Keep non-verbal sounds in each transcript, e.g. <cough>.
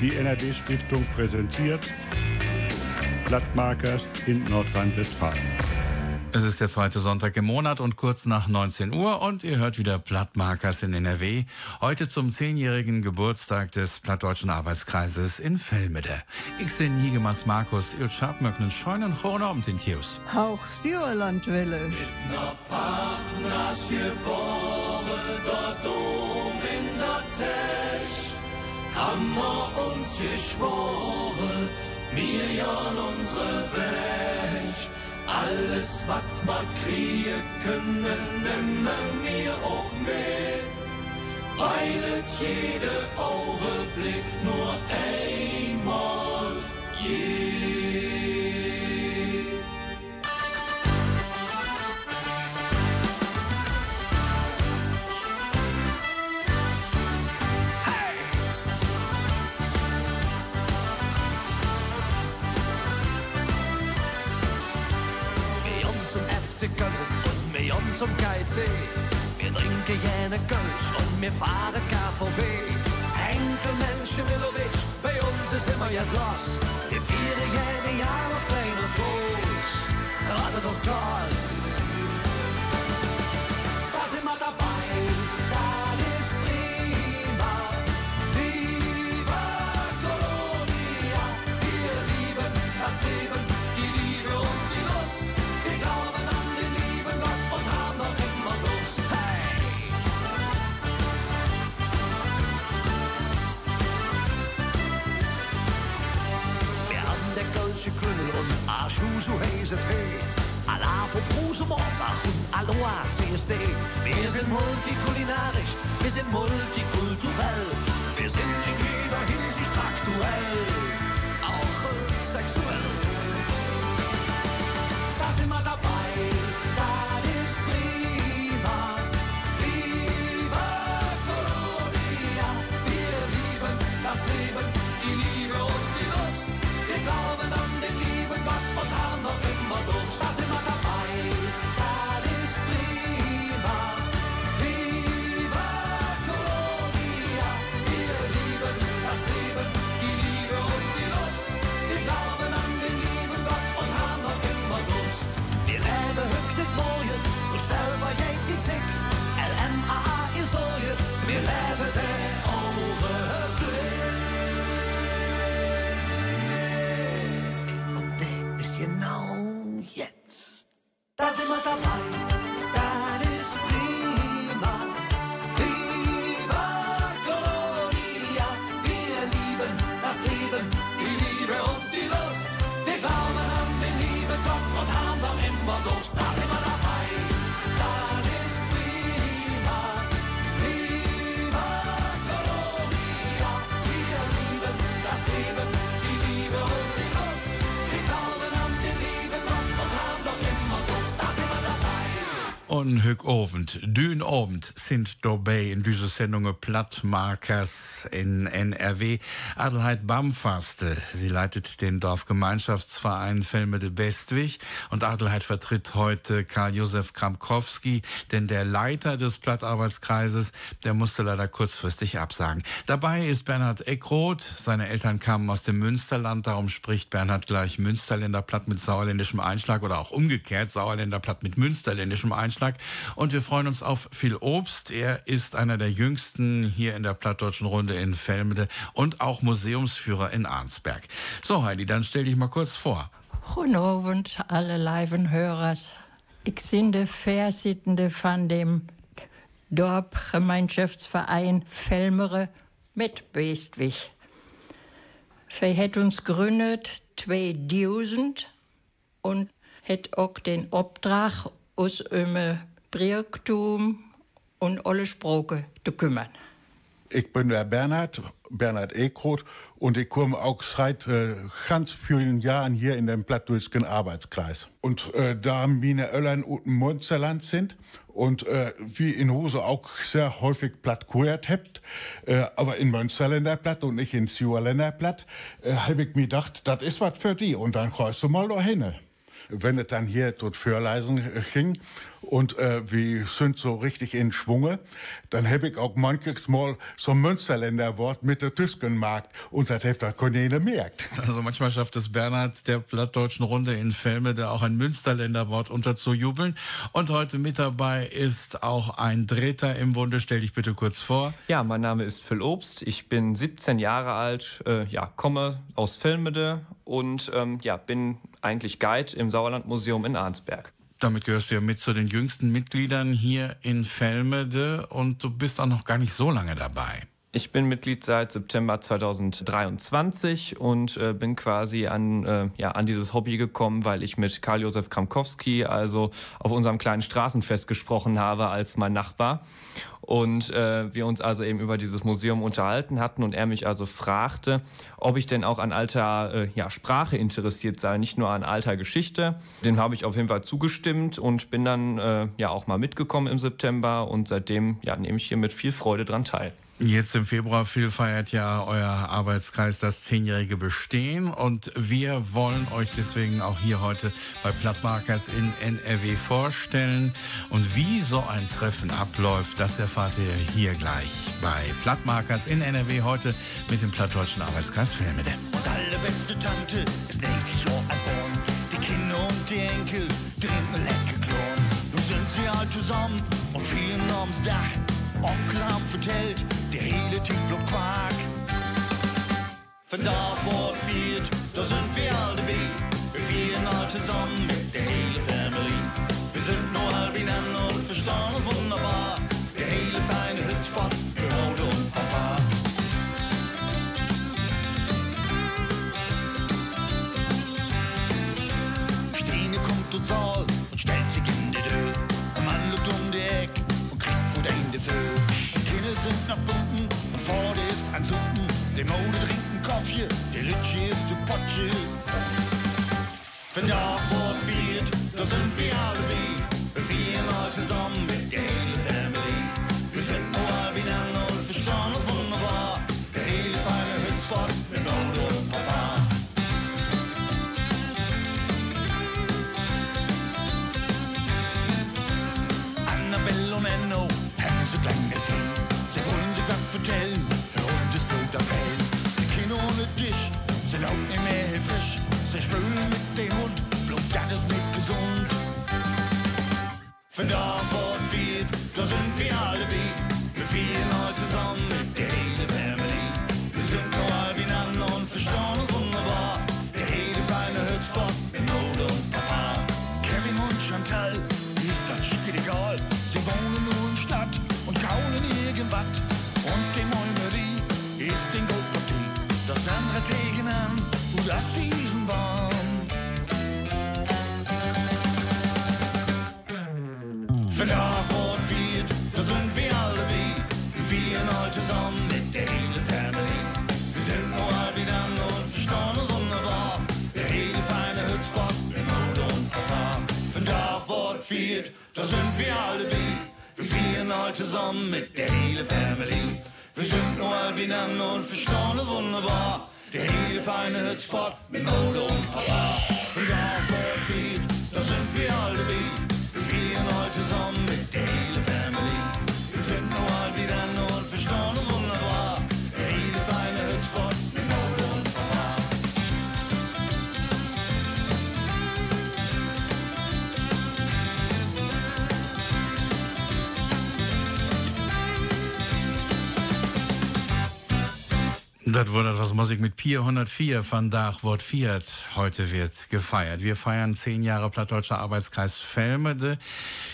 Die NRD-Stiftung präsentiert Blattmarkers in Nordrhein-Westfalen. Es ist der zweite Sonntag im Monat und kurz nach 19 Uhr und ihr hört wieder Plattmarkers in NRW. Heute zum zehnjährigen Geburtstag des Plattdeutschen Arbeitskreises in Velmede. Ich bin Higemans Markus, ihr Schabmöcknen Scheunen Chona um den Tius. Auch Siegerlandwelle. Mit ner Partners geboren, dort haben wir uns geschworen, mir ja unsere Weg. Alles, was wir kriegen können, nehmen wir auch mit. Weil es jede Augenblick nur einmal geht. FC Köln und wir uns zum KIC. Wir trinken jene Kölsch und wir fahren KVB. Henkel Menschen Milovic, bei uns ist immer ja Glas. Wir feiern jede Jahr auf deinen Fuß. Rate doch Gas. Und Arschu, so heißt es hey. Allah vom Rosenmontag und Aloha CSD. Wir sind multikulinarisch, wir sind multikulturell. Wir sind in jeder Onhug Ovend, Dün Ovend sind dabei in dieser Sendung Plattmarkers in NRW. Adelheid Bamfaste, sie leitet den Dorfgemeinschaftsverein Velmede Bestwig und Adelheid vertritt heute Karl-Josef Kramkowski, denn der Leiter des Plattarbeitskreises, der musste leider kurzfristig absagen. Dabei ist Bernhard Eckroth, seine Eltern kamen aus dem Münsterland, darum spricht Bernhard gleich Münsterländer Platt mit sauerländischem Einschlag oder auch umgekehrt Sauerländer Platt mit münsterländischem Einschlag. Und wir freuen uns auf viel Obst. Er ist einer der jüngsten hier in der Plattdeutschen Runde in Velmede und auch Museumsführer in Arnsberg. So, Heidi, dann stell dich mal kurz vor. Goedenavond, alle live Hörers. Ik bin de voorzitter van dem Dorpgemeinschaftsverein Velmere met Beestwig. Wij het ons gegründet 2000 und het ook den Opdracht, uns um Briertum und alle Sprachen zu kümmern. Ich bin der Bernhard, Bernhard Ekroth, und ich komme auch seit äh, ganz vielen Jahren hier in dem Plattdeutschen Arbeitskreis. Und äh, da meine Eltern aus dem Münsterland sind und äh, wie in Hose auch sehr häufig platt gehört habt, äh, aber in Münsterländer Platt und nicht in Sauerländer Platt, äh, habe ich mir gedacht, das ist was für die und dann kreist du mal dahin. Wenn es dann hier tot Förleisen ging und äh, wir sind so richtig in Schwunge, dann habe ich auch manches Mal so ein Münsterländer Wort mit der Tüskenmarkt und das hat da keine merkt. <laughs> Also manchmal schafft es Bernhard der plattdeutschen Runde in Felme, da auch ein Münsterländer Wort unterzujubeln. Und heute mit dabei ist auch ein Dreher im Bunde. Stell dich bitte kurz vor. Ja, mein Name ist Phil Obst. Ich bin 17 Jahre alt, äh, ja, komme aus Filmede und ähm, ja, bin eigentlich Guide im Sauerlandmuseum in Arnsberg. Damit gehörst du ja mit zu den jüngsten Mitgliedern hier in Felmede und du bist auch noch gar nicht so lange dabei. Ich bin Mitglied seit September 2023 und äh, bin quasi an, äh, ja, an dieses Hobby gekommen, weil ich mit Karl-Josef Kramkowski, also auf unserem kleinen Straßenfest gesprochen habe als mein Nachbar. Und äh, wir uns also eben über dieses Museum unterhalten hatten und er mich also fragte, ob ich denn auch an alter äh, ja, Sprache interessiert sei, nicht nur an alter Geschichte. Dem habe ich auf jeden Fall zugestimmt und bin dann äh, ja auch mal mitgekommen im September und seitdem ja, nehme ich hier mit viel Freude dran teil. Jetzt im Februar viel feiert ja euer Arbeitskreis das zehnjährige Bestehen und wir wollen euch deswegen auch hier heute bei Plattmarkers in NRW vorstellen. Und wie so ein Treffen abläuft, das erfahrt ihr hier gleich bei Plattmarkers in NRW heute mit dem Plattdeutschen Arbeitskreis Filmede. Und allerbeste Tante ist 90 Jahre alt worden. Die Kinder und die Enkel trinken lecker Klon. Nun sind sie alle zusammen und fliehen ums Dach. Onkel haben vertellt, der hele Typ bloß Quark. Von da fort viert, da sind wir alle dabei. Wir feiern alle zusammen mit der hele Family. Wir sind nur halb ineinander und verstehen uns Potsche. Wenn da Wort fehlt, da sind wir alle sind wir alle wie. Wir feiern heute zusammen mit der hele Family. Wir sind nur halb ineinander und verstehen uns wunderbar. Der hele feine Hützspot mit Mode und Papa. Wenn da fort fehlt, da sind wir alle wie. Das wurde etwas Musik mit 404 von Dach Wort Fiat. Heute wird gefeiert. Wir feiern zehn Jahre Plattdeutscher Arbeitskreis Felmede.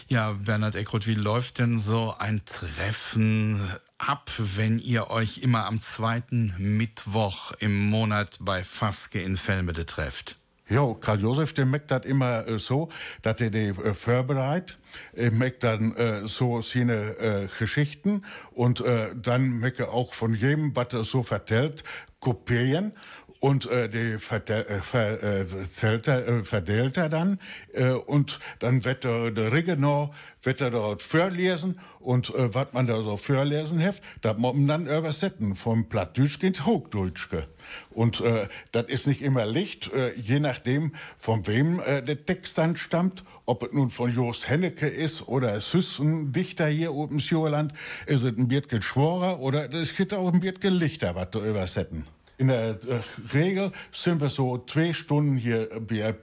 Ja, Bernhard Eckroth, wie läuft denn so ein Treffen ab, wenn ihr euch immer am zweiten Mittwoch im Monat bei Faske in Felmede trefft? Jo, Karl Josef, der merkt das immer äh, so, dass er die äh, vorbereitet. Er merkt dann äh, so seine äh, Geschichten und äh, dann merkt er auch von jedem, was er so vertellt, kopieren und äh, die vertel, äh, ver, äh, er, äh, verdeelt er dann äh, und dann wird der, der Riggenau wird er dort vorlesen und äh, was man da so vorlesen heft, da man dann übersetzen vom Plattdeutsch ins Hochdeutschke. Und äh, das ist nicht immer Licht, äh, je nachdem, von wem äh, der Text dann stammt, ob es nun von Jost Hennecke ist oder ein Dichter hier oben im Schuerland, ist es ein Biertgen Schworer oder es gibt auch ein Biertgen Lichter, was da übersetzen. In der äh, Regel sind wir so zwei Stunden hier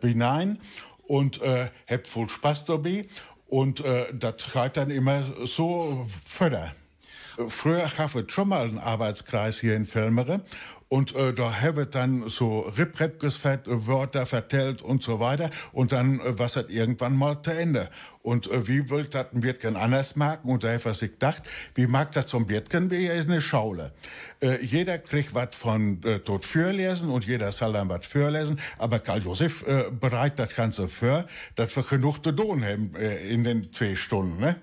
hinein und äh, habt voll Spaß dabei. Und äh, das geht dann immer so fördern. Früher gab es schon mal einen Arbeitskreis hier in Filmere und äh, da haben dann so Rip-Rap-Gesfett, Wörter vertellt und so weiter und dann äh, was hat irgendwann mal zu Ende. Und äh, wie wollt das ein Biertgen anders machen? Und da habe ich gedacht, wie mag das zum Biertgen? Wie ist eine Schaule. Äh, jeder kriegt was von äh, dort vorlesen und jeder soll dann was vorlesen. Aber Karl Josef äh, bereitet das Ganze für, dass wir genug zu tun haben äh, in den zwei Stunden. Ne?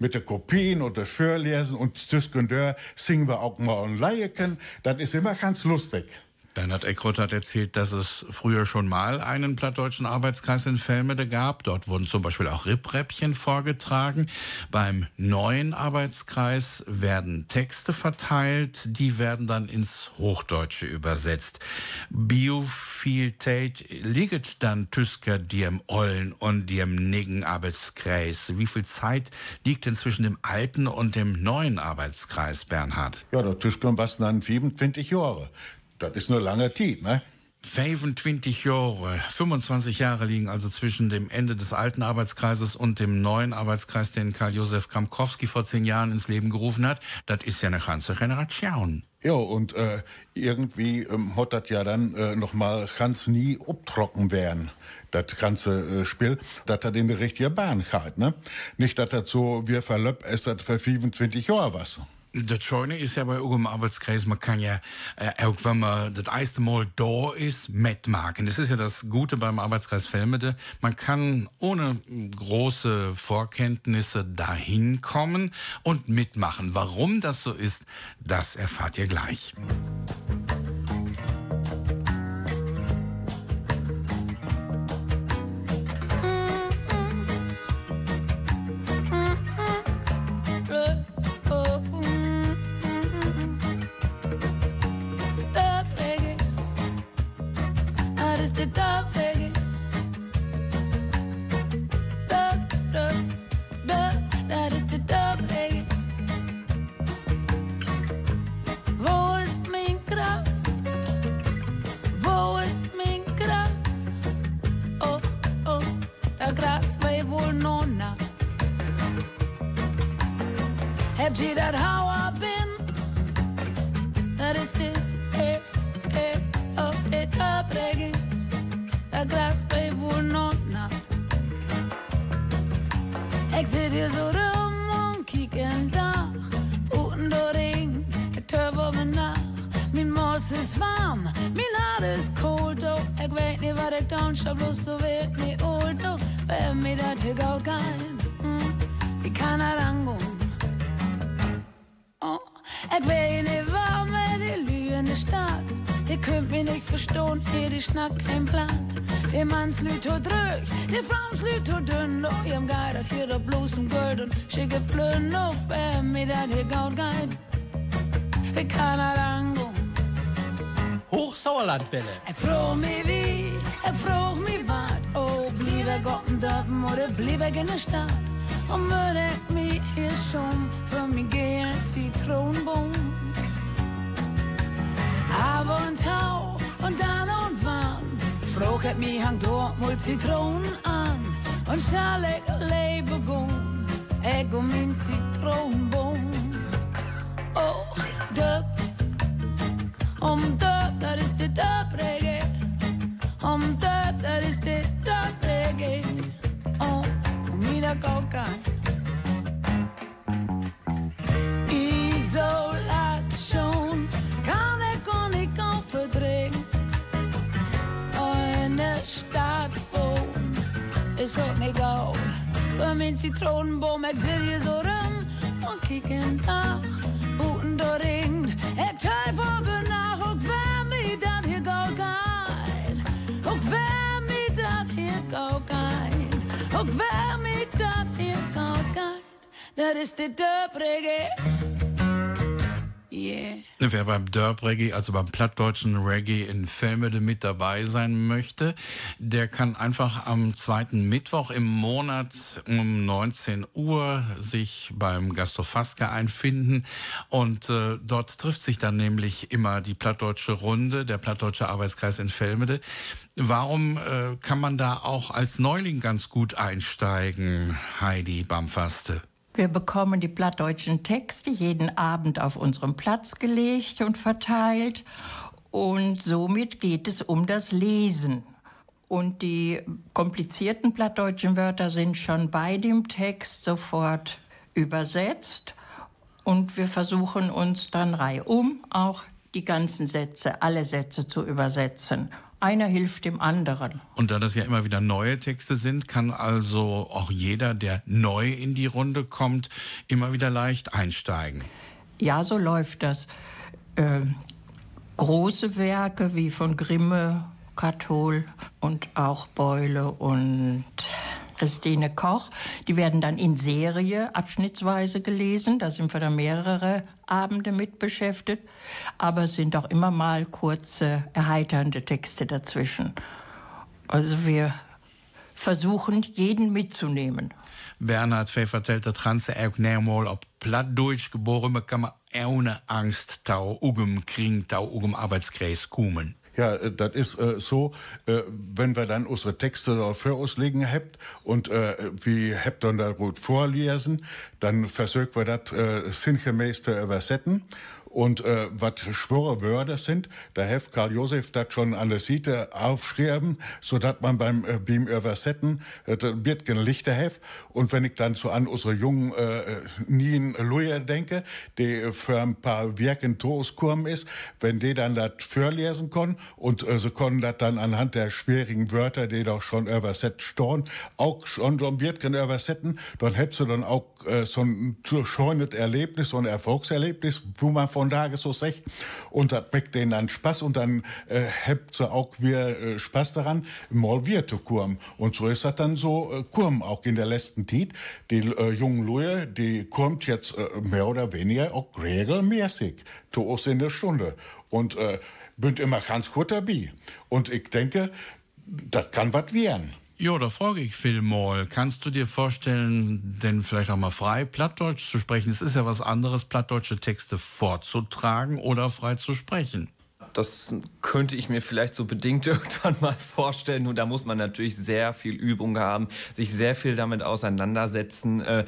Mit den Kopien und das Vorlesen und zwischendurch singen wir auch mal ein Leieken. Das ist immer ganz lustig. lustig. Bernhard Eckroth hat erzählt, dass es früher schon mal einen plattdeutschen Arbeitskreis in Velmede gab. Dort wurden zum Beispiel auch Rippräppchen vorgetragen. Beim neuen Arbeitskreis werden Texte verteilt, die werden dann ins Hochdeutsche übersetzt. Biofieltät liegt dann Tüsker diem Ollen und diem Niggen Arbeitskreis. Wie viel Zeit liegt denn zwischen dem alten und dem neuen Arbeitskreis, Bernhard? Ja, der Tüsker was dann 27 Jahre. Das ist nur lange Zeit, ne? 25 Jahre, 25 Jahre liegen also zwischen dem Ende des alten Arbeitskreises und dem neuen Arbeitskreis, den Karl-Josef Kamkowski vor zehn Jahren ins Leben gerufen hat. Das ist ja eine ganze Generation. Ja, und äh, irgendwie ähm, hat das ja dann äh, noch mal ganz nie abtrocken werden, das ganze äh, Spiel, dass er in die richtige Bahn hat, ne? Nicht, dass das so, wir verlöpp, es das für 25 Jahre was. Das Schöne ist ja bei irgendeinem Arbeitskreis, man kann ja, äh, auch wenn man das erste Mal da ist, mitmachen. Das ist ja das Gute beim Arbeitskreis Felmede. Man kann ohne große Vorkenntnisse dahin kommen und mitmachen. Warum das so ist, das erfahrt ihr gleich. Das hier gaut geil. Wir kann das angehen. Hochsauerlandwelle. Ich frag mich wie, ich frag mich wat. Oh, blieb er Gott im Dörpen oder blieb er in der Stadt? Und ich mich hier schon für mich gehen Zitronenbaum. Aber und Tau und dann und wann ich mich hang dort mal Zitronen an. Und gun, ich um mein Zitronenbaum. Oh, Döp, om Döp, das ist der Döp-Reggae. Om Döp, das ist der Döp-Reggae. Oh, und wieder Coca. Isolation kann ich gar nicht kaum verdrängen. Eine Stadt wohnen ist auch nicht gut. Für mein Zitronenbaum, ich seh hier so rum bundoring Ektöjvåben är och vem i den här gågain Och vem i den här gågain Och vem i den här gågain När det står döpregel Yeah. Wer beim Derb Reggae, also beim plattdeutschen Reggae in Felmede mit dabei sein möchte, der kann einfach am zweiten Mittwoch im Monat um 19 Uhr sich beim Gasthof Faske einfinden und äh, dort trifft sich dann nämlich immer die plattdeutsche Runde, der plattdeutsche Arbeitskreis in Felmede. Warum äh, kann man da auch als Neuling ganz gut einsteigen, Heidi Bamfaste? Wir bekommen die plattdeutschen Texte jeden Abend auf unserem Platz gelegt und verteilt. Und somit geht es um das Lesen. Und die komplizierten plattdeutschen Wörter sind schon bei dem Text sofort übersetzt. Und wir versuchen uns dann reihum auch die ganzen Sätze, alle Sätze zu übersetzen. Einer hilft dem anderen. Und da das ja immer wieder neue Texte sind, kann also auch jeder, der neu in die Runde kommt, immer wieder leicht einsteigen. Ja, so läuft das. Äh, große Werke wie von Grimme, Kathol und auch Beule und Christine Koch, die werden dann in Serie abschnittsweise gelesen. Da sind wir dann mehrere Abende mit beschäftigt. Aber es sind auch immer mal kurze, erheiternde Texte dazwischen. Also wir versuchen, jeden mitzunehmen. Bernhard Vee vertelt dat gaan ze ook neermal op Plattdeutsch geboren, maar kan man ohne Angst tau ugem Kring, tau ugem Arbeitskreis kommen. Ja, äh, das ist äh, so, äh, wenn wir dann unsere Texte da für uns liegen habt und äh, wie habt dann da gut vorlesen, dann versuchen wir das äh, sinngemäß zu übersetzen. Und äh, was schwere Wörter sind, da heft Karl Josef das schon an der Seite aufschreiben, so dass man beim äh, beim Übersetzen äh, wird kein Lichter heft. Und wenn ich dann so an unsere jungen äh, Nien Luja denke, die für ein paar Werke in Tooskurm ist, wenn die dann das vorlesen können und äh, sie können das dann anhand der schwierigen Wörter, die doch schon übersetzt stehen, auch schon so wird können übersetzen, dann hättest du dann auch äh, so ein schönes Erlebnis, so ein Erfolgserlebnis, wo man von Tage so sagt. Und das bringt denen dann Spaß und dann äh, habt sie auch wieder äh, Spaß daran, mal wir zu kurm. Und so ist das dann so äh, kurm auch in der letzten Zeit. Die äh, jungen Leute, die kommt jetzt äh, mehr oder weniger auch regelmäßig zu uns in der Stunde. Und äh, bin immer ganz gut dabei. Und ich denke, das kann was werden. Jo, da frage ich Phil mal, kannst du dir vorstellen, denn vielleicht auch mal frei Plattdeutsch zu sprechen? Es ist ja was anderes, plattdeutsche Texte vorzutragen oder frei zu sprechen. Das könnte ich mir vielleicht so bedingt <laughs> irgendwann mal vorstellen. Und da muss man natürlich sehr viel Übung haben, sich sehr viel damit auseinandersetzen. Äh,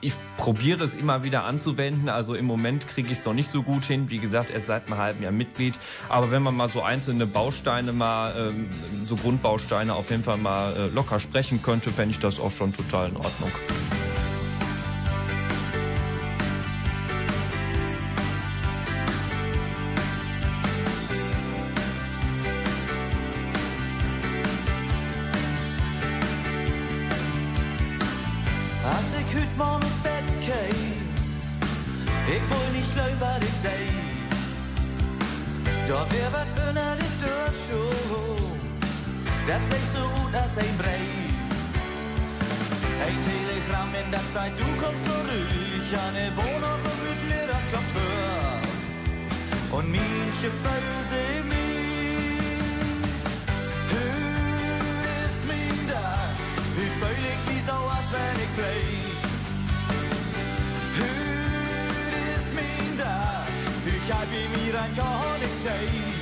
Ich probiere es immer wieder anzuwenden. Also im Moment kriege ich es noch nicht so gut hin. Wie gesagt, erst seit einem halben Jahr Mitglied. Aber wenn man mal so einzelne Bausteine mal, ähm, so Grundbausteine auf jeden Fall mal äh, locker sprechen könnte, fände ich das auch schon total in Ordnung. Und mich gefällt sie mich. Heute ist mein Tag, ich fühl ich mich so, als wenn ich flieg. Heute ist mein Tag, ich hab in mir ein Jahr nicht schei.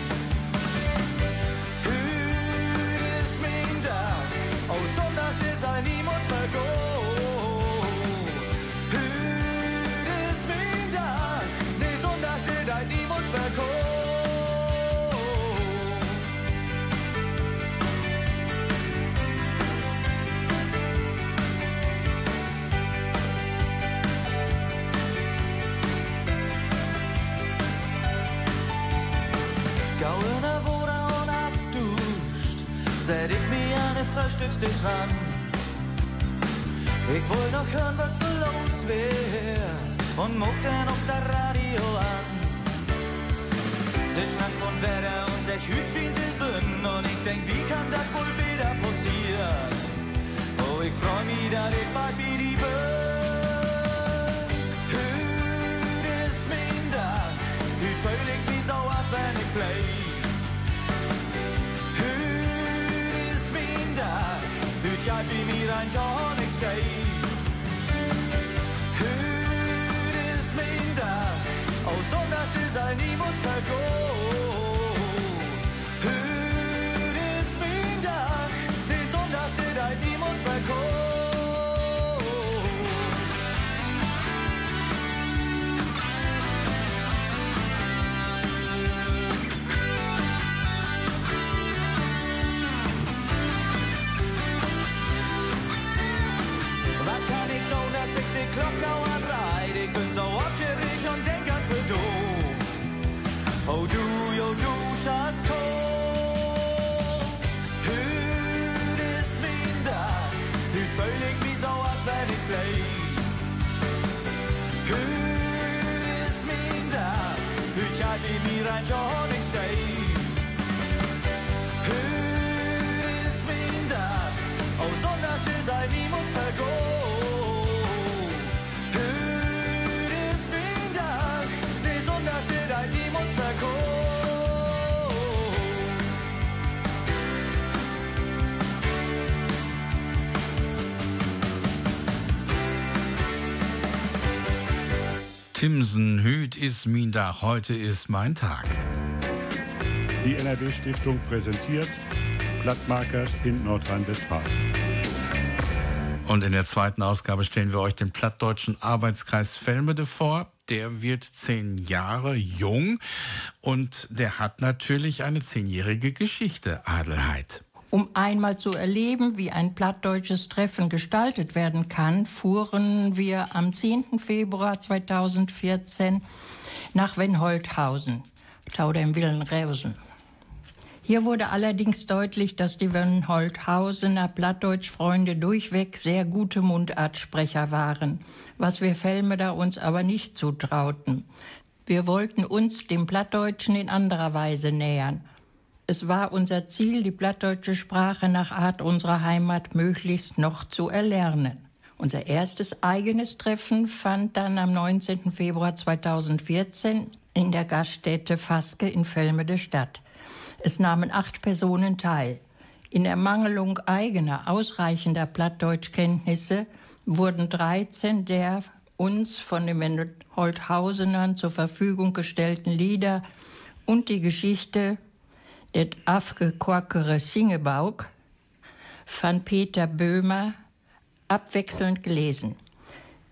mir an den Frühstückstisch ran. Ich wollte noch hören, was so los wäre und muckte noch das Radio an. Sie schnack von Werder und sich hütschin zu Sünden und ich denk, wie kann das wohl wieder passieren? Oh, ich freu mich, dass ich bald wie die Böse. Hüt ist mein Dach, hüt völlig wie als wenn ich flehe. Hut jij bij mir ein Jahr nicht zei. Hut is min dag, oh Sonntag ist ein niemand vergoh. Wie mir Timsen, Hüt ist mein Tag, heute ist mein Tag. Die NRW-Stiftung präsentiert Plattmarkers in Nordrhein-Westfalen. Und in der zweiten Ausgabe stellen wir euch den plattdeutschen Arbeitskreis Velmede vor. Der wird zehn Jahre jung und der hat natürlich eine zehnjährige Geschichte, Adelheid. Um einmal zu erleben, wie ein plattdeutsches Treffen gestaltet werden kann, fuhren wir am 10. Februar 2014 nach Wenholthausen, Tauder im Willenreusen. Hier wurde allerdings deutlich, dass die Wenholthausener Plattdeutschfreunde durchweg sehr gute Mundartsprecher waren, was wir Velmeder uns aber nicht zutrauten. Wir wollten uns dem Plattdeutschen in anderer Weise nähern. Es war unser Ziel, die plattdeutsche Sprache nach Art unserer Heimat möglichst noch zu erlernen. Unser erstes eigenes Treffen fand dann am 19. Februar 2014 in der Gaststätte Faske in Velmede statt. Es nahmen acht Personen teil. In Ermangelung eigener ausreichender Plattdeutschkenntnisse wurden 13 der uns von den Holthausenern zur Verfügung gestellten Lieder und die Geschichte Det afgekorkere Singebauk von Peter Böhmer abwechselnd gelesen.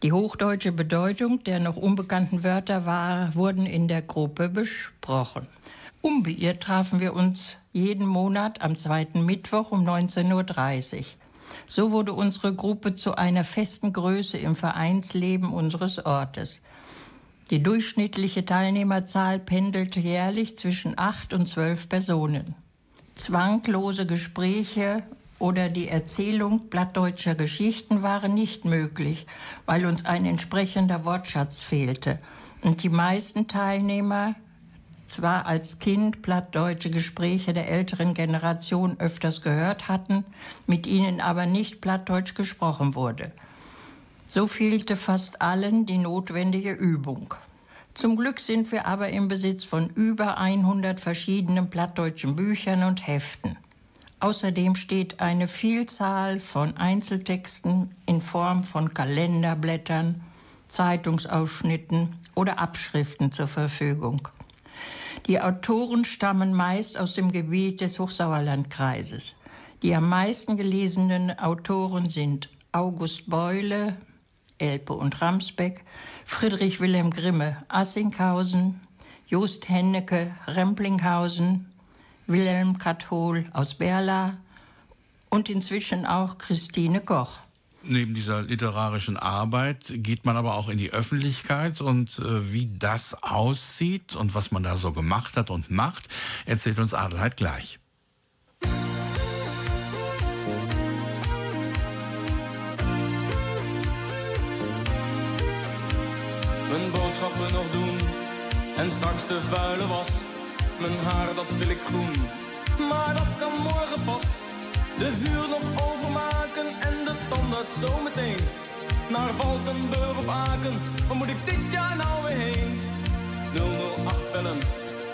Die hochdeutsche Bedeutung der noch unbekannten Wörter war, wurden in der Gruppe besprochen. Unbeirrt trafen wir uns jeden Monat am zweiten Mittwoch um 19.30 Uhr. So wurde unsere Gruppe zu einer festen Größe im Vereinsleben unseres Ortes. Die durchschnittliche Teilnehmerzahl pendelte jährlich zwischen acht und zwölf Personen. Zwanglose Gespräche oder die Erzählung plattdeutscher Geschichten waren nicht möglich, weil uns ein entsprechender Wortschatz fehlte. Und die meisten Teilnehmer zwar als Kind plattdeutsche Gespräche der älteren Generation öfters gehört hatten, mit ihnen aber nicht plattdeutsch gesprochen wurde. So fehlte fast allen die notwendige Übung. Zum Glück sind wir aber im Besitz von über 100 verschiedenen plattdeutschen Büchern und Heften. Außerdem steht eine Vielzahl von Einzeltexten in Form von Kalenderblättern, Zeitungsausschnitten oder Abschriften zur Verfügung. Die Autoren stammen meist aus dem Gebiet des Hochsauerlandkreises. Die am meisten gelesenen Autoren sind August Beule, Elpe und Ramsbeck, Friedrich Wilhelm Grimme, Assinghausen, Just Hennecke, Remplinghausen, Wilhelm Kathol aus Berla und inzwischen auch Christine Koch. Neben dieser literarischen Arbeit geht man aber auch in die Öffentlichkeit und äh, wie das aussieht und was man da so gemacht hat und macht, erzählt uns Adelheid gleich. Mijn boodschappen nog doen en straks de vuile was. Mijn haar dat wil ik groen, maar dat kan morgen pas. De huur nog overmaken en de tandarts zometeen. Naar Valkenburg of Aken, waar moet ik dit jaar nou weer heen? 008 bellen,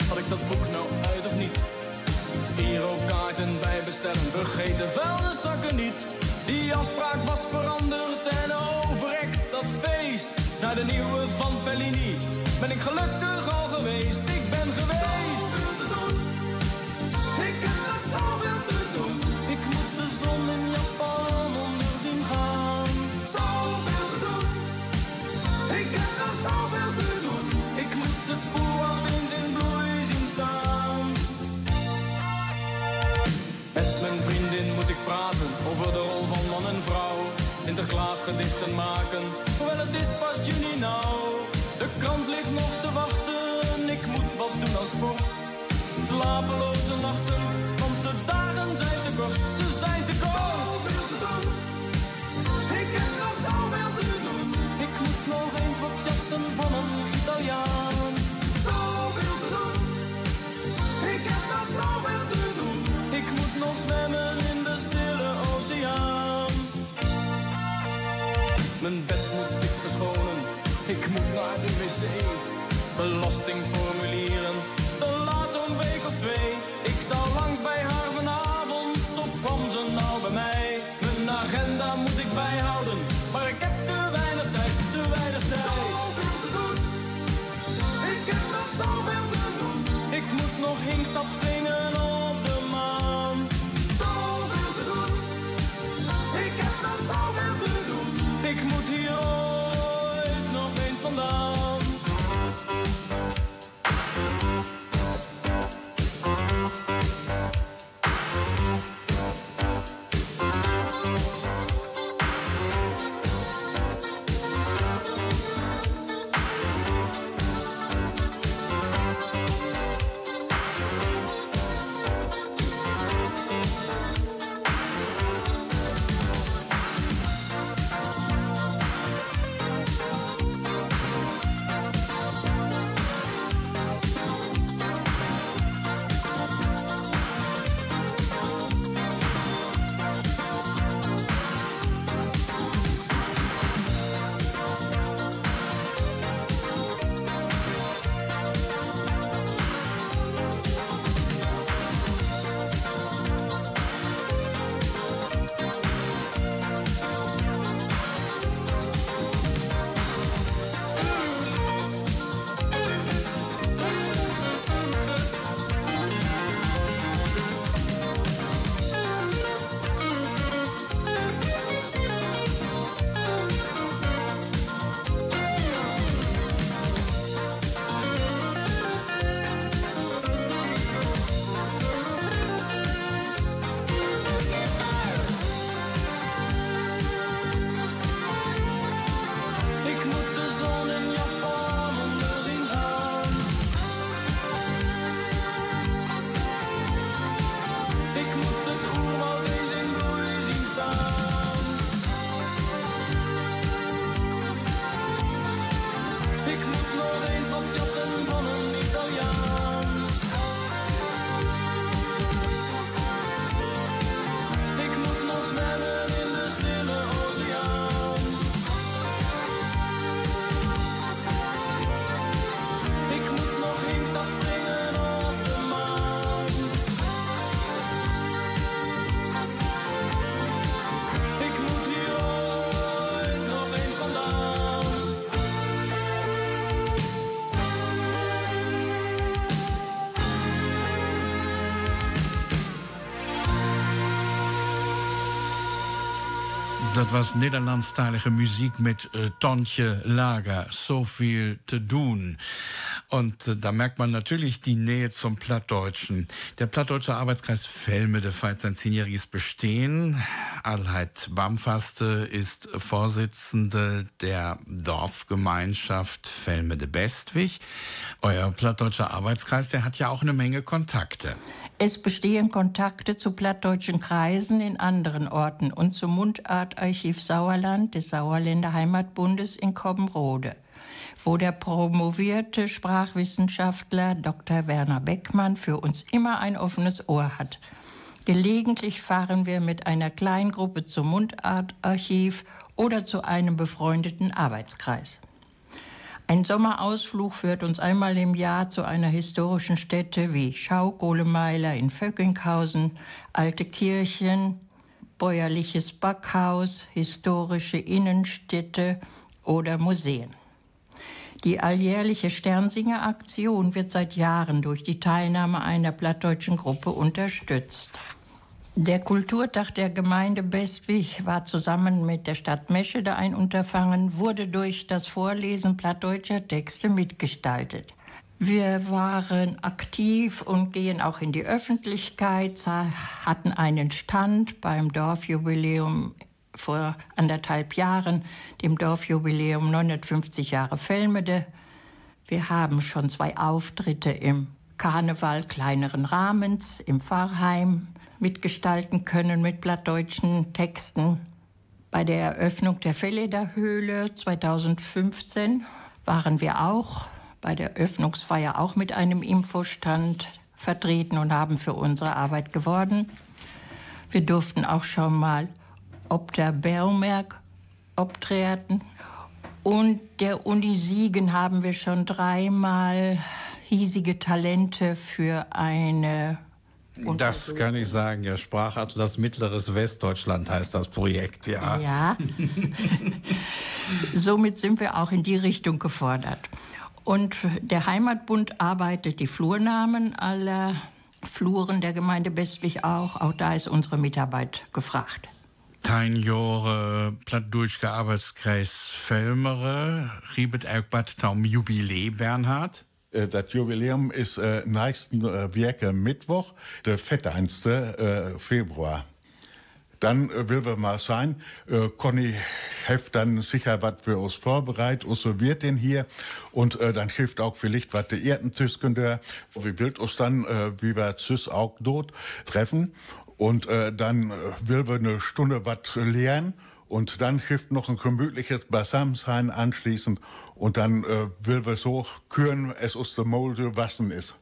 had ik dat boek nou uit of niet? Hier ook kaarten bij bestellen, vergeet de vuilniszakken niet. Die afspraak was veranderd de nieuwe van Fellini ben ik gelukkig al geweest. Ik ben geweest. Ik heb nog zoveel te doen. Ik moet de zon in Japan onder zien gaan. Zoveel te doen. Ik heb nog zoveel te doen. Ik moet de poeapins in bloei zien staan. Met mijn vriendin moet ik praten over de rol van man en vrouw. Sinterklaas gedichten maken, het is pas juni nou. De krant ligt nog te wachten, ik moet wat doen als sport. Slapeloze nachten, want de dagen zijn te kort, ze zijn te kort. Ik heb nog zoveel te doen. Ik moet nog eens wat jachten van een Italiaan. Belastingformulieren, dat laat zo'n week of twee. Ik zou langs bij haar vanavond, of kwam ze nou bij mij? Mijn agenda moet ik bijhouden, maar ik heb te weinig tijd, te weinig tijd. Zoveel te doen, ik heb nog zoveel te doen. Ik moet nog hinkstap springen Dat was Nederlandstalige Musik mit äh, Tontje Lager, so viel zu tun. Und äh, da merkt man natürlich die Nähe zum Plattdeutschen. Der Plattdeutsche Arbeitskreis Velmede feiert sein zehnjähriges Bestehen. Adelheid Bamfaste ist Vorsitzende der Dorfgemeinschaft Velmede-Bestwig. Euer Plattdeutscher Arbeitskreis, der hat ja auch eine Menge Kontakte. Es bestehen Kontakte zu plattdeutschen Kreisen in anderen Orten und zum Mundartarchiv Sauerland des Sauerländer Heimatbundes in Kobbenrode, wo der promovierte Sprachwissenschaftler Dr. Werner Beckmann für uns immer ein offenes Ohr hat. Gelegentlich fahren wir mit einer Kleingruppe zum Mundartarchiv oder zu einem befreundeten Arbeitskreis. Ein Sommerausflug führt uns einmal im Jahr zu einer historischen Stätte wie Schaukohlemeiler in Vöckinghausen, alte Kirchen, bäuerliches Backhaus, historische Innenstädte oder Museen. Die alljährliche Sternsinger-Aktion wird seit Jahren durch die Teilnahme einer plattdeutschen Gruppe unterstützt. Der Kulturtag der Gemeinde Bestwig war zusammen mit der Stadt Meschede ein Unterfangen, wurde durch das Vorlesen plattdeutscher Texte mitgestaltet. Wir waren aktiv und gehen auch in die Öffentlichkeit, hatten einen Stand beim Dorfjubiläum vor anderthalb Jahren, dem Dorfjubiläum 950 Jahre Fellmede. Wir haben schon zwei Auftritte im Karneval kleineren Rahmens im Pfarrheim mitgestalten können mit plattdeutschen Texten. Bei der Eröffnung der Felleder-Höhle 2015 waren wir auch bei der Öffnungsfeier auch mit einem Infostand vertreten und haben für unsere Arbeit geworden. Wir durften auch schon mal ob der Bermerk obtreten. Und der Uni Siegen haben wir schon dreimal hiesige Talente für eine das kann ich sagen. Ja, Sprachatlas Mittleres Westdeutschland heißt das Projekt, ja. Ja. <laughs> Somit sind wir auch in die Richtung gefordert. Und der Heimatbund arbeitet die Flurnamen aller Fluren der Gemeinde Bestwig auch. Auch da ist unsere Mitarbeit gefragt. Tein Jore plattdurchge Arbeitskreis Felmere, Riebet Erkbad Taum Jubiläe Bernhard. Äh, das Jubiläum ist äh, nächsten äh, Werke Mittwoch, der 14. Äh, Februar. Dann äh, will wir mal sein, äh, Conny heft dann sicher was für uns vorbereitet, uns wird den hier und äh, dann hilft auch vielleicht was der Erdentüsken der, wie wild uns dann, äh, wie wir Züs auch dort treffen und äh, dann äh, will wir eine Stunde was lernen und dann hilft noch ein gemütliches Beisammensein anschließend und dann äh, will wir so küren, es aus der Molde wassen ist.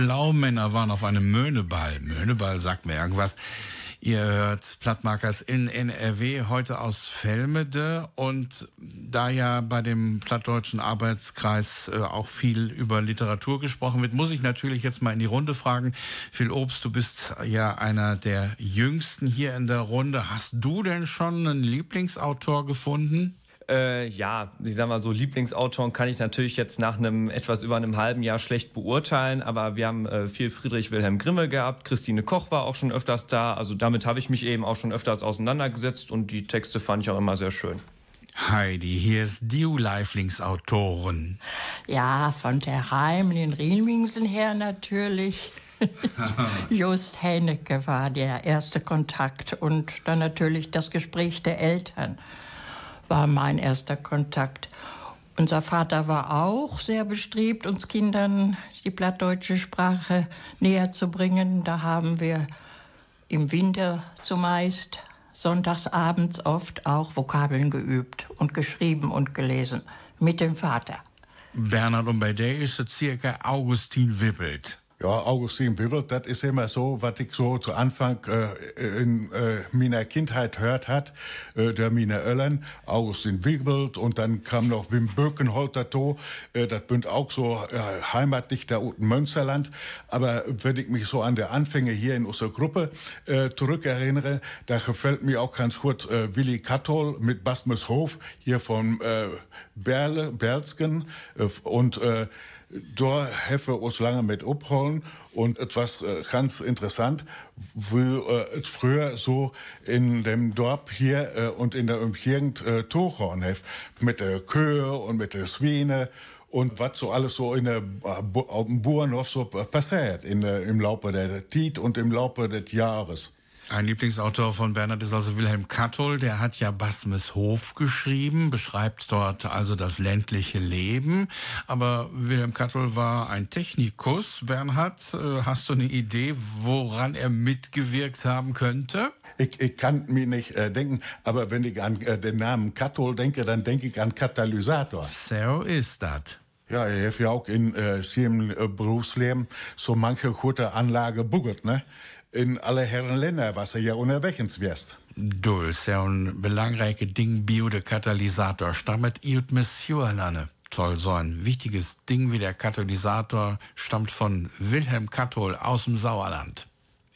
Blaumänner waren auf einem Möhneball. Möhneball sagt mir irgendwas. Ihr hört Plattmarkers in NRW heute aus Velmede und da ja bei dem Plattdeutschen Arbeitskreis äh, auch viel über Literatur gesprochen wird, muss ich natürlich jetzt mal in die Runde fragen. Phil Obst, du bist ja einer der jüngsten hier in der Runde. Hast du denn schon einen Lieblingsautor gefunden? Äh, ja, ich sag mal so, Lieblingsautoren kann ich natürlich jetzt nach einem etwas über einem halben Jahr schlecht beurteilen, aber wir haben äh, viel Friedrich Wilhelm Grimme gehabt, Christine Koch war auch schon öfters da, also damit habe ich mich eben auch schon öfters auseinandergesetzt und die Texte fand ich auch immer sehr schön. Heidi, hier ist die Lieblingsautorin. Ja, von der Heim, den Riemingsen her natürlich. <laughs> Just Hennecke war der erste Kontakt und dann natürlich das Gespräch der Eltern war mein erster Kontakt. Unser Vater war auch sehr bestrebt, uns Kindern die plattdeutsche Sprache näher zu bringen. Da haben wir im Winter zumeist, sonntagsabends oft auch Vokabeln geübt und geschrieben und gelesen mit dem Vater. Bernhard, und bei der ist es circa Augustin Wippelt. Ja, Augustin Wibbelt, das ist immer so, was ich so zu Anfang äh, in äh, meiner Kindheit hört hat. Äh, der Mine Öllern, Augustin Wibbelt und dann kam noch Wim Birkenholter to. Äh, das bünd auch so äh, Heimatdichter unten Münsterland. Aber wenn ich mich so an der Anfänge hier in unserer Gruppe äh, zurückerinnere, da gefällt mir auch ganz gut äh, Willi Kattol mit Basmus Hof hier von äh, Berle, Berlsken äh, und äh, da hefe uns lange mit abholen und etwas äh, ganz interessant, wie äh, es früher so in dem Dorf hier äh, und in der Umgegend äh, Tochhorn hef mit der Kühe und mit der Schweine und was so alles so in der auf dem Bauernhof so passiert in im Laufe der Zeit und im Laufe des Jahres. Ein Lieblingsautor von Bernhard ist also Wilhelm Kattol. Der hat ja Basmes Hof geschrieben, beschreibt dort also das ländliche Leben. Aber Wilhelm Kattol war ein Technikus. Bernhard, äh, hast du eine Idee, woran er mitgewirkt haben könnte? Ich, ich kann mir nicht äh, denken, aber wenn ich an äh, den Namen Kattol denke, dann denke ich an Katalysator. So ist das. Ja, er hat ja auch in äh, seinem äh, Berufsleben so manche gute Anlage buggert, ne? In alle Herren Länder, was er ja unterwegs wärst. Du ja ein belangrijke Ding, bio de Katalysator. Stammt iut Monsieur lanne. Toll, so ein wichtiges Ding wie der Katalysator stammt von Wilhelm Kattol aus dem Sauerland.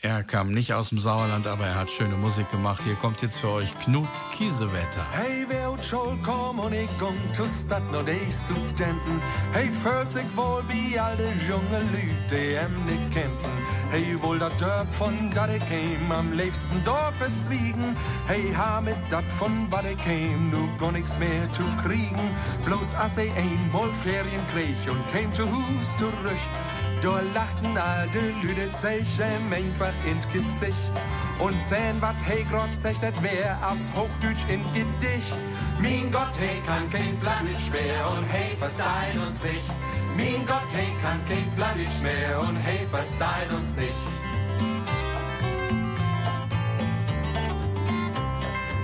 Er kam nicht aus dem Sauerland, aber er hat schöne Musik gemacht. Hier kommt jetzt für euch Knut Kiesewetter. Hej, vi åt kom och igång tustat nå de studenten. Hej, för sig vår vi alle junge Lüte emne kämpfen. Hej, wohl dat Dörp von da de käm, am liebsten Dorf verschwiegen. Hej, ha mit dat von wa de käm, nu gar nix mehr zu kriegen. Bloß as ei einmal Ferien krieg und käm zu Hus zurück. Da lachten alte Lüde sich einfach ins Gesicht. Und sehen, wat hey grad sagt, das wär aus Hochdeutsch in Gedicht. Mein Gott, hey, kann kein Plan nicht schwer und hey, verstehen uns nicht. Mein Gott, hey, kann kein Plan nicht mehr und hey, verstehen uns nicht.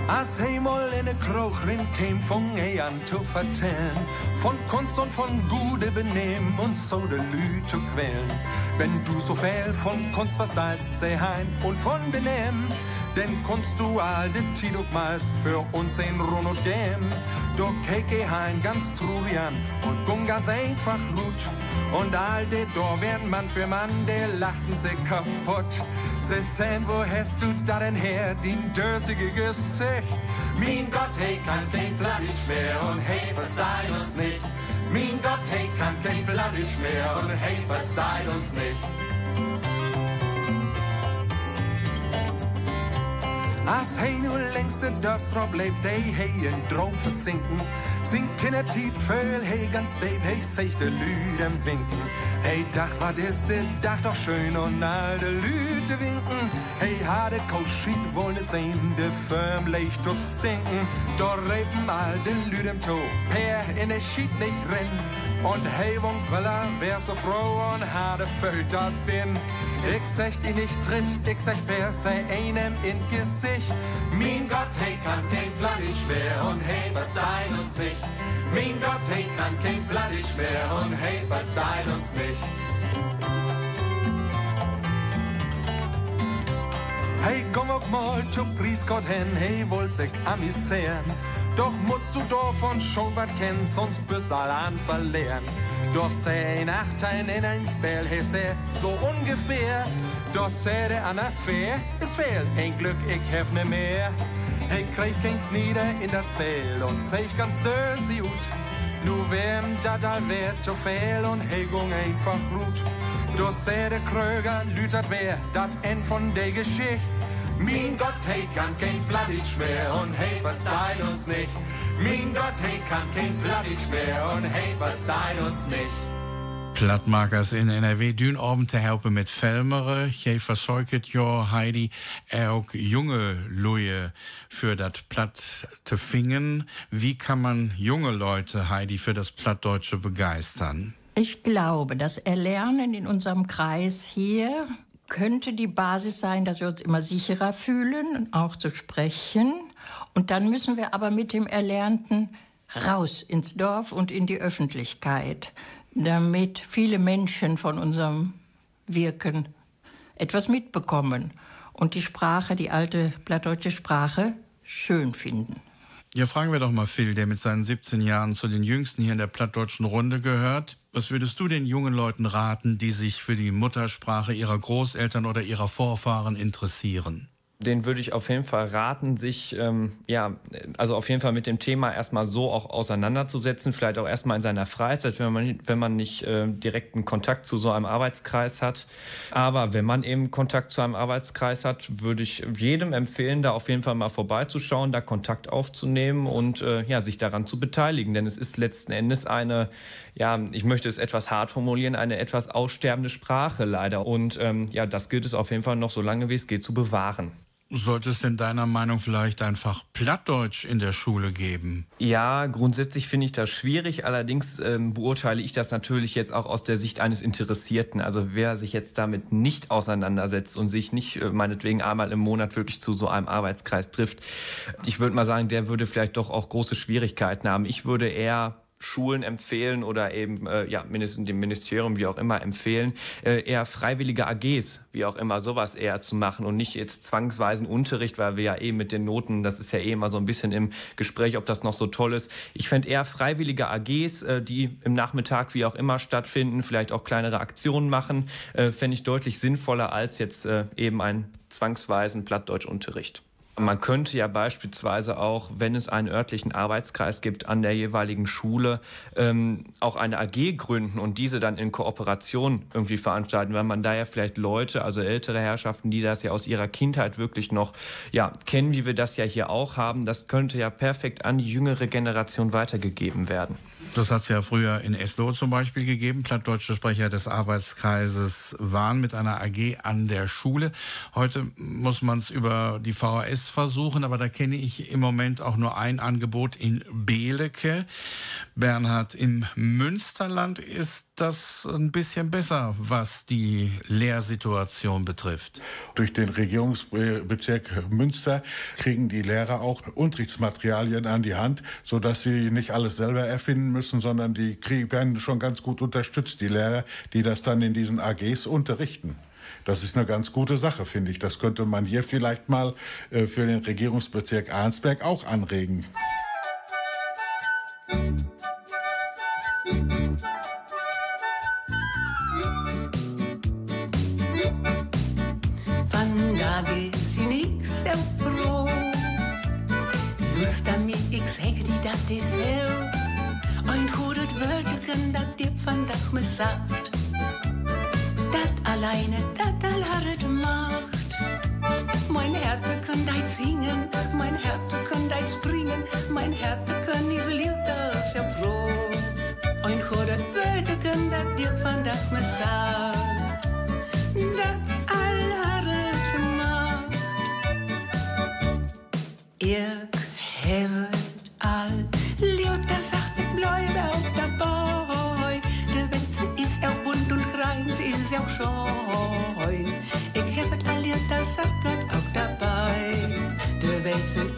Als hemel in de kroeg rin käm, hij an zu vertellen. Von Kunst und von gute Benehmen und so de Lü zu quälen. Wenn du so viel von Kunst verstehst, sei heim und von Benehmen, denn Kunst du all den Tiduk meist für uns in Run und. Doch keke hein ganz truly an und gung ganz einfach gut. Und all de Dor werden Mann für Mann, der lachten sich kaputt. Se sen, wo hast du da denn her, din dösige Gesicht? Mein Gott, hey, kann kein Plan nicht mehr und hey, verstehen uns nicht. Mein Gott, hey, kann kein Plan nicht mehr und hey, verstehen uns nicht. Als hij nu längst de dörfstrop lebt, hij hij in droom versinken. Sin Kindertiet föl, hij ganz hij sich de Lüden winken. Hey, Dach, wat is dit Dach doch schön und all de Lüde winken. Hey, ha de Koschit wohl ne sehen, de Firm leicht durch stinken. Da reben all de Lüden to, per in de Schied nicht rennen. Und hey, vom wer so froh und hade fötert bin. Ich sech die nicht tritt, ich sech wer sei einem in Gesicht. Mein Gott, hey, kann kein bloody schwer und hey, was dein uns nicht. Mein Gott, hey, kann kein bloody schwer und hey, was dein uns nicht. Hey, komm auch mal zum Priesgott hin, hey, wohl sich amüsieren. Doch musst du davon schon was kennen, sonst bist allein verlieren. Doch sei Nachteil in ein Spiel, hey, sei so ungefähr. Doch sei der an der Fair, es fehlt ein Glück, ich hab ne mehr. Hey, krieg ging's nieder in das Feld und sei ich ganz dösi gut. Nu wem dat al wird zu viel und hey, gung einfach gut. Doch sei der Kröger, lütert wer, dat End von der Geschichte. Mein Gott, hey, kann kein Plattitsch mehr und hey, verstein uns nicht. Mein Gott, hey, kann kein Plattitsch mehr und hey, verstein uns nicht. Platmakers in NRW doen om te helpen met filmeren. Je versorgt jo Heidi ook junge Leute für das Platt zu fingen. Wie kann man junge Leute, Heidi, für das Plattdeutsche begeistern? Ich glaube, das Erlernen in unserem Kreis hier könnte die Basis sein, dass wir uns immer sicherer fühlen, auch zu sprechen. Und dann müssen wir aber mit dem Erlernten raus ins Dorf und in die Öffentlichkeit, damit viele Menschen von unserem Wirken etwas mitbekommen und die Sprache, die alte plattdeutsche Sprache, schön finden. Ja, fragen wir doch mal Phil, der mit seinen 17 Jahren zu den Jüngsten hier in der plattdeutschen Runde gehört. Was würdest du den jungen Leuten raten, die sich für die Muttersprache ihrer Großeltern oder ihrer Vorfahren interessieren? Den würde ich auf jeden Fall raten, sich ähm, ja, also auf jeden Fall mit dem Thema erstmal so auch auseinanderzusetzen, vielleicht auch erstmal in seiner Freizeit, wenn man, wenn man nicht äh, direkten Kontakt zu so einem Arbeitskreis hat. Aber wenn man eben Kontakt zu einem Arbeitskreis hat, würde ich jedem empfehlen, da auf jeden Fall mal vorbeizuschauen, da Kontakt aufzunehmen und äh, ja, sich daran zu beteiligen. Denn es ist letzten Endes eine, ja, ich möchte es etwas hart formulieren, eine etwas aussterbende Sprache leider. Und ähm, ja, das gilt es auf jeden Fall noch so lange wie es geht zu bewahren. Sollte es denn deiner Meinung vielleicht einfach Plattdeutsch in der Schule geben? Ja, grundsätzlich finde ich das schwierig. Allerdings ähm, beurteile ich das natürlich jetzt auch aus der Sicht eines Interessierten. Also wer sich jetzt damit nicht auseinandersetzt und sich nicht äh, meinetwegen einmal im Monat wirklich zu so einem Arbeitskreis trifft, ich würde mal sagen, der würde vielleicht doch auch große Schwierigkeiten haben. Ich würde eher Schulen empfehlen oder eben äh, ja mindestens dem Ministerium wie auch immer empfehlen äh, eher freiwillige AGs wie auch immer sowas eher zu machen und nicht jetzt zwangsweisen Unterricht weil wir ja eh mit den Noten das ist ja eh immer so ein bisschen im Gespräch ob das noch so toll ist. Ich fände eher freiwillige AGs äh, die im Nachmittag wie auch immer stattfinden vielleicht auch kleinere Aktionen machen äh, fände ich deutlich sinnvoller als jetzt äh, eben einen zwangsweisen Plattdeutschunterricht man könnte ja beispielsweise auch, wenn es einen örtlichen Arbeitskreis gibt an der jeweiligen Schule, ähm, auch eine AG gründen und diese dann in Kooperation irgendwie veranstalten, weil man da ja vielleicht Leute, also ältere Herrschaften, die das ja aus ihrer Kindheit wirklich noch ja, kennen, wie wir das ja hier auch haben, das könnte ja perfekt an die jüngere Generation weitergegeben werden. Das hat es ja früher in Eslohe zum Beispiel gegeben. Plattdeutsche Sprecher des Arbeitskreises waren mit einer AG an der Schule. Heute muss man es über die VHS versuchen, aber da kenne ich im Moment auch nur ein Angebot in Beeleke. Bernhard, im Münsterland ist das ein bisschen besser, was die Lehrsituation betrifft. Durch den Regierungsbezirk Münster kriegen die Lehrer auch Unterrichtsmaterialien an die Hand, sodass sie nicht alles selber erfinden müssen, sondern die werden schon ganz gut unterstützt, die Lehrer, die das dann in diesen AGs unterrichten. Das ist eine ganz gute Sache, finde ich. Das könnte man hier vielleicht mal äh, für den Regierungsbezirk Arnsberg auch anregen. Vandaag me sagt. Dat alleine, dat al macht. Mein Herz kann deit singen, mein Herz kann deit springen, mein Herz kann is lief das so froh. Ein goede woordeken dat dir vandaag me sagt. Dat al macht. Ik heb het treu. Ik heb het al leerd, auch dabei. Der daarbij. De Wetzel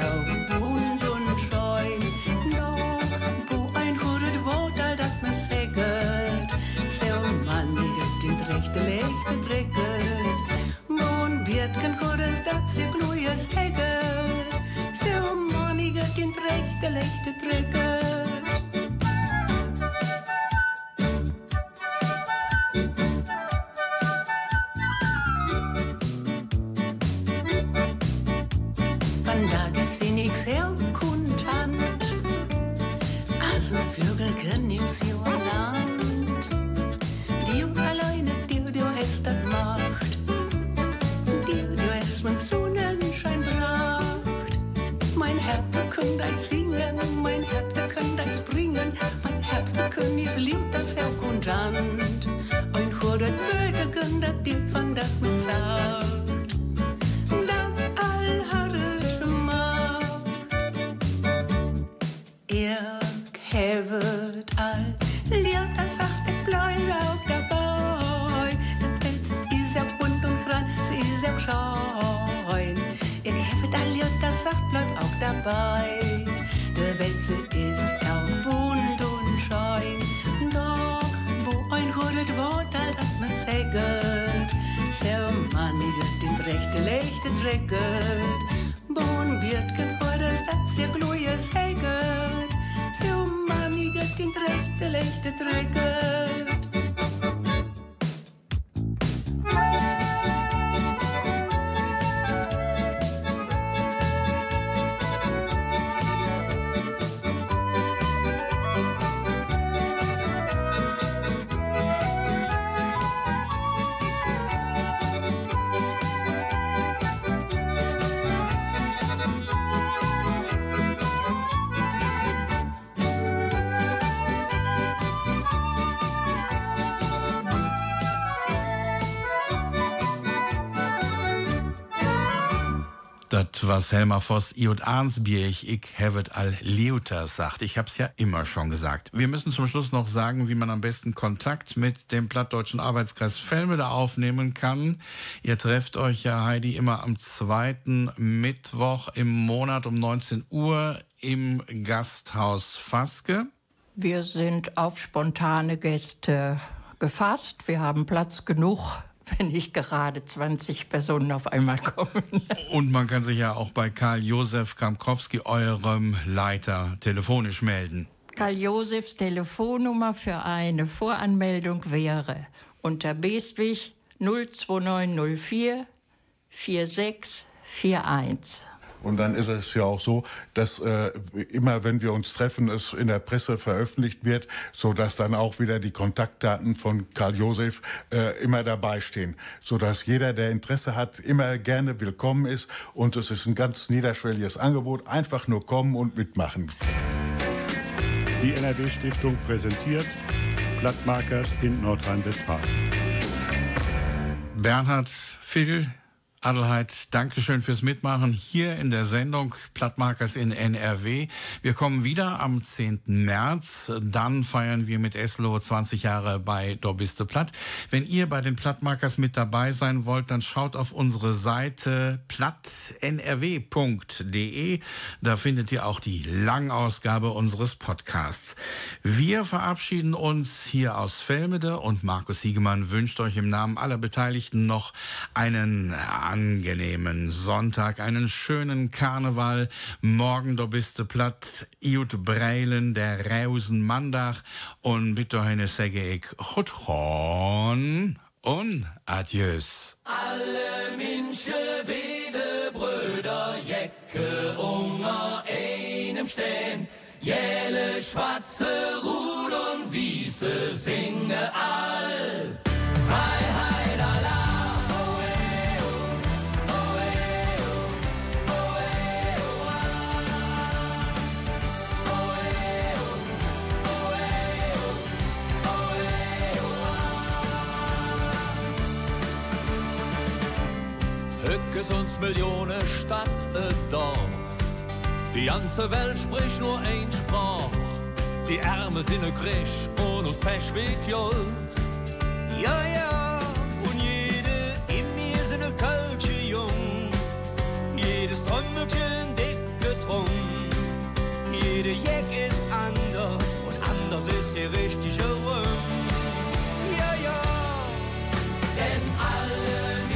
auch bunt und scheu. Doch, wo ein gutes Wort, all das man segelt. so man heeft in het rechte Licht geprikkeld. Moon wird kein gutes, das ze gloeien segelt. so man heeft in het rechte Licht geprikkeld. Das, was Helmer Voss Iot Arnsbierch, ich hevet all Leuter sagt. Ich hab's ja immer schon gesagt. Wir müssen zum Schluss noch sagen, wie man am besten Kontakt mit dem Plattdeutschen Arbeitskreis Velmede aufnehmen kann. Ihr trefft euch ja, Heidi, immer am zweiten Mittwoch im Monat um 19 Uhr im Gasthaus Faske. Wir sind auf spontane Gäste gefasst. Wir haben Platz genug, wenn nicht gerade 20 Personen auf einmal kommen. <laughs> Und man kann sich ja auch bei Karl Josef Kamkowski, eurem Leiter, telefonisch melden. Karl Josefs Telefonnummer für eine Voranmeldung wäre unter Bestwig 02904 4641. Und dann ist es ja auch so, dass äh, immer, wenn wir uns treffen, es in der Presse veröffentlicht wird, so dass dann auch wieder die Kontaktdaten von Karl Josef äh, immer dabei stehen, so dass jeder, der Interesse hat, immer gerne willkommen ist. Und es ist ein ganz niederschwelliges Angebot. Einfach nur kommen und mitmachen. Die NRW-Stiftung präsentiert Plattmarkers in Nordrhein-Westfalen. Bernhard, Phil, Adelheid, Dankeschön fürs Mitmachen hier in der Sendung Plattmarkers in NRW. Wir kommen wieder am 10. März. Dann feiern wir mit Eslo 20 Jahre bei Dorbiste Platt. Wenn ihr bei den Plattmarkers mit dabei sein wollt, dann schaut auf unsere Seite plattnrw.de. Da findet ihr auch die Langausgabe unseres Podcasts. Wir verabschieden uns hier aus Velmede und Markus Siegemann wünscht euch im Namen aller Beteiligten noch einen angenehmen Sonntag, einen schönen Karneval. Morgen do bist du platt, Iut Breilen, der Reusen Mandach und bitte eine sage ich Chutron und Adieus. Alle Minsche Wede Brüder Jecke unter einem stehen. Jelle schwarze Rud und Wiese singe all. Freiheit Hückes uns Millionen Stadt, ein Dorf. Die ganze Welt spricht nur ein Sprach. Die Ärme sind ne Krisch und uns Pech wird Juld. Ja, ja, und jede in mir sind ne Kölsche Jung. Jedes Trommelchen dick getrunken. Jede Jeck ist anders und anders ist hier richtig rum. Ja, ja, Denn alle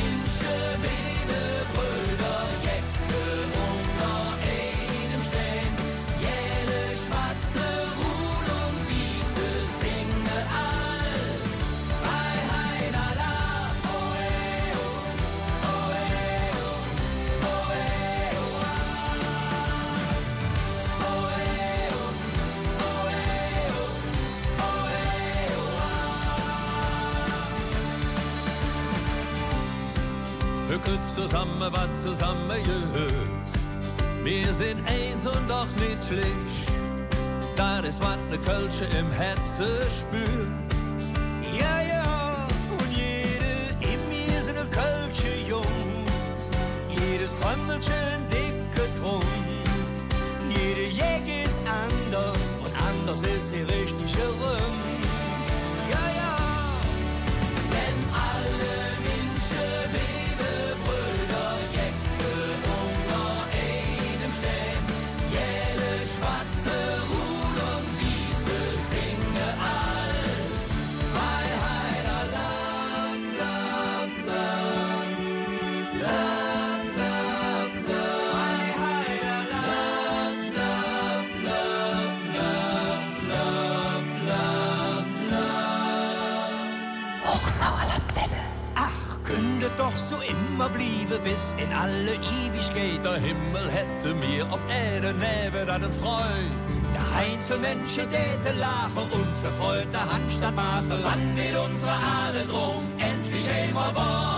zusammen, was zusammen gehört. Wir sind eins und doch nicht schlecht. Das ist, was ne Kölsche im Herzen spürt. Ja, ja, und jede in mir sind eine Kölsche jung. Jedes Trommelchen dicke Drum. Jede Jäg ist anders und anders ist die richtige Rum. Immer blieben bis in alle Ewigkeit. Der Himmel hätte mir ob Erde neben deinen Freud. Der Einzelmenschen täte lachen und für Freude Handstand machen. Wann wird unsere Aale drum endlich einmal wahr?